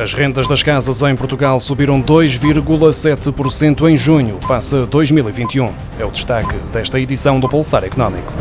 As rendas das casas em Portugal subiram 2,7% em junho, face a 2021. É o destaque desta edição do Pulsar Económico.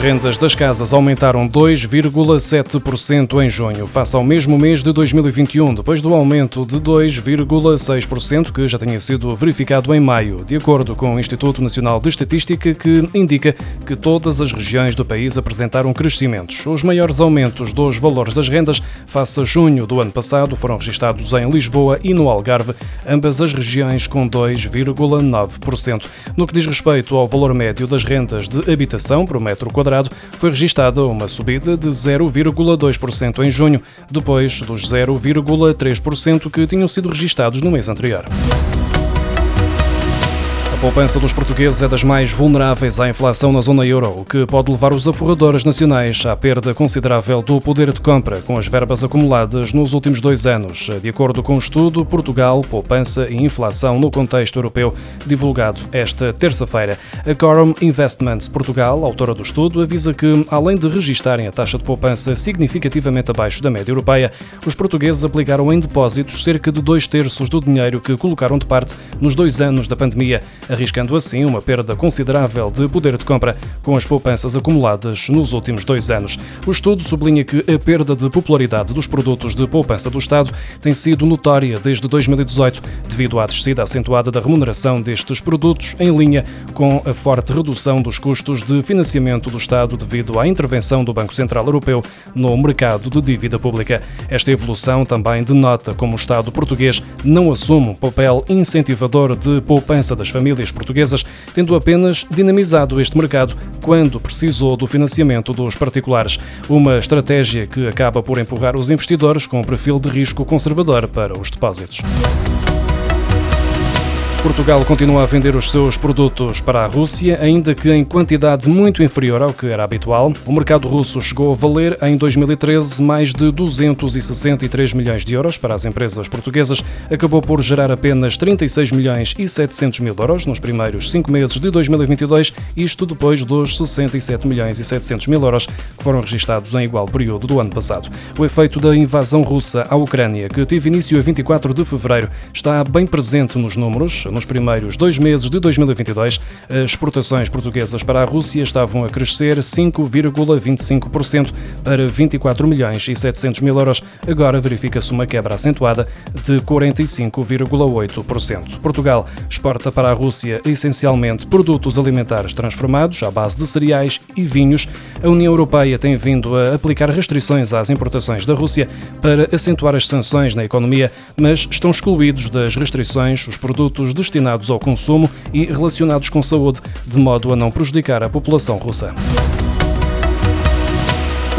As rendas das casas aumentaram 2,7% em junho, face ao mesmo mês de 2021, depois do aumento de 2,6% que já tinha sido verificado em maio, de acordo com o Instituto Nacional de Estatística, que indica que todas as regiões do país apresentaram crescimentos. Os maiores aumentos dos valores das rendas face a junho do ano passado foram registados em Lisboa e no Algarve, ambas as regiões com 2,9%. No que diz respeito ao valor médio das rendas de habitação por metro quadrado, foi registada uma subida de 0,2% em junho, depois dos 0,3% que tinham sido registados no mês anterior poupança dos portugueses é das mais vulneráveis à inflação na zona euro, o que pode levar os aforradores nacionais à perda considerável do poder de compra com as verbas acumuladas nos últimos dois anos. De acordo com o estudo Portugal, poupança e inflação no contexto europeu, divulgado esta terça-feira. A Corum Investments Portugal, autora do estudo, avisa que, além de registarem a taxa de poupança significativamente abaixo da média europeia, os portugueses aplicaram em depósitos cerca de dois terços do dinheiro que colocaram de parte nos dois anos da pandemia arriscando assim uma perda considerável de poder de compra com as poupanças acumuladas nos últimos dois anos. O estudo sublinha que a perda de popularidade dos produtos de poupança do Estado tem sido notória desde 2018, devido à descida acentuada da remuneração destes produtos, em linha com a forte redução dos custos de financiamento do Estado devido à intervenção do Banco Central Europeu no mercado de dívida pública. Esta evolução também denota como o Estado português não assume um papel incentivador de poupança das famílias famílias portuguesas, tendo apenas dinamizado este mercado quando precisou do financiamento dos particulares. Uma estratégia que acaba por empurrar os investidores com um perfil de risco conservador para os depósitos. Portugal continua a vender os seus produtos para a Rússia, ainda que em quantidade muito inferior ao que era habitual. O mercado russo chegou a valer, em 2013, mais de 263 milhões de euros para as empresas portuguesas. Acabou por gerar apenas 36 milhões e 700 mil euros nos primeiros cinco meses de 2022, isto depois dos 67 milhões e 700 mil euros que foram registados em igual período do ano passado. O efeito da invasão russa à Ucrânia, que teve início a 24 de fevereiro, está bem presente nos números. Nos primeiros dois meses de 2022, as exportações portuguesas para a Rússia estavam a crescer 5,25% para 24 milhões e 700 mil euros. Agora verifica-se uma quebra acentuada de 45,8%. Portugal exporta para a Rússia essencialmente produtos alimentares transformados à base de cereais e vinhos. A União Europeia tem vindo a aplicar restrições às importações da Rússia para acentuar as sanções na economia, mas estão excluídos das restrições os produtos destinados ao consumo e relacionados com saúde, de modo a não prejudicar a população russa.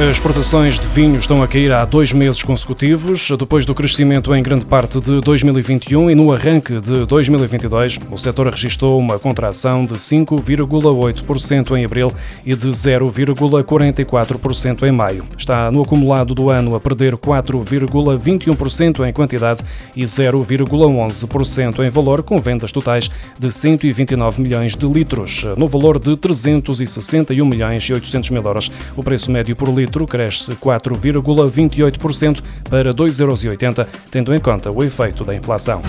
As exportações de vinho estão a cair há dois meses consecutivos, depois do crescimento em grande parte de 2021 e no arranque de 2022, o setor registrou uma contração de 5,8% em abril e de 0,44% em maio. Está no acumulado do ano a perder 4,21% em quantidade e 0,11% em valor, com vendas totais de 129 milhões de litros, no valor de 361 milhões e 800 mil euros. O preço médio por litro litro cresce 4,28% para 2,80 euros, tendo em conta o efeito da inflação.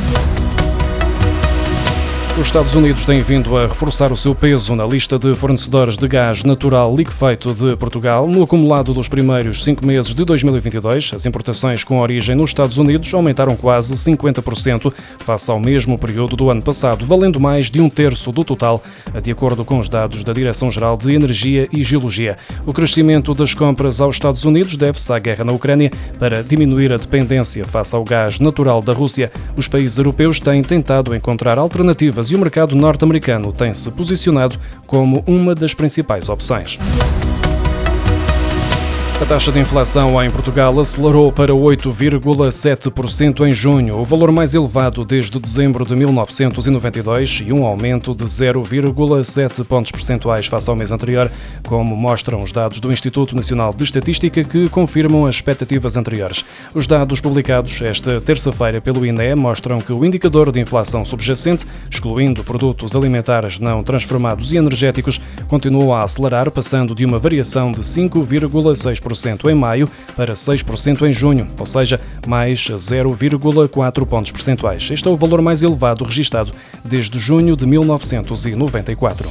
Os Estados Unidos têm vindo a reforçar o seu peso na lista de fornecedores de gás natural liquefeito de Portugal. No acumulado dos primeiros cinco meses de 2022, as importações com origem nos Estados Unidos aumentaram quase 50% face ao mesmo período do ano passado, valendo mais de um terço do total, de acordo com os dados da Direção-Geral de Energia e Geologia. O crescimento das compras aos Estados Unidos deve-se à guerra na Ucrânia para diminuir a dependência face ao gás natural da Rússia. Os países europeus têm tentado encontrar alternativas e o mercado norte-americano tem se posicionado como uma das principais opções. A taxa de inflação em Portugal acelerou para 8,7% em junho, o valor mais elevado desde dezembro de 1992 e um aumento de 0,7 pontos percentuais face ao mês anterior, como mostram os dados do Instituto Nacional de Estatística que confirmam as expectativas anteriores. Os dados publicados esta terça-feira pelo INE mostram que o indicador de inflação subjacente, excluindo produtos alimentares não transformados e energéticos, continuou a acelerar, passando de uma variação de 5,6% em maio para 6% em junho, ou seja, mais 0,4 pontos percentuais. Este é o valor mais elevado registado desde junho de 1994.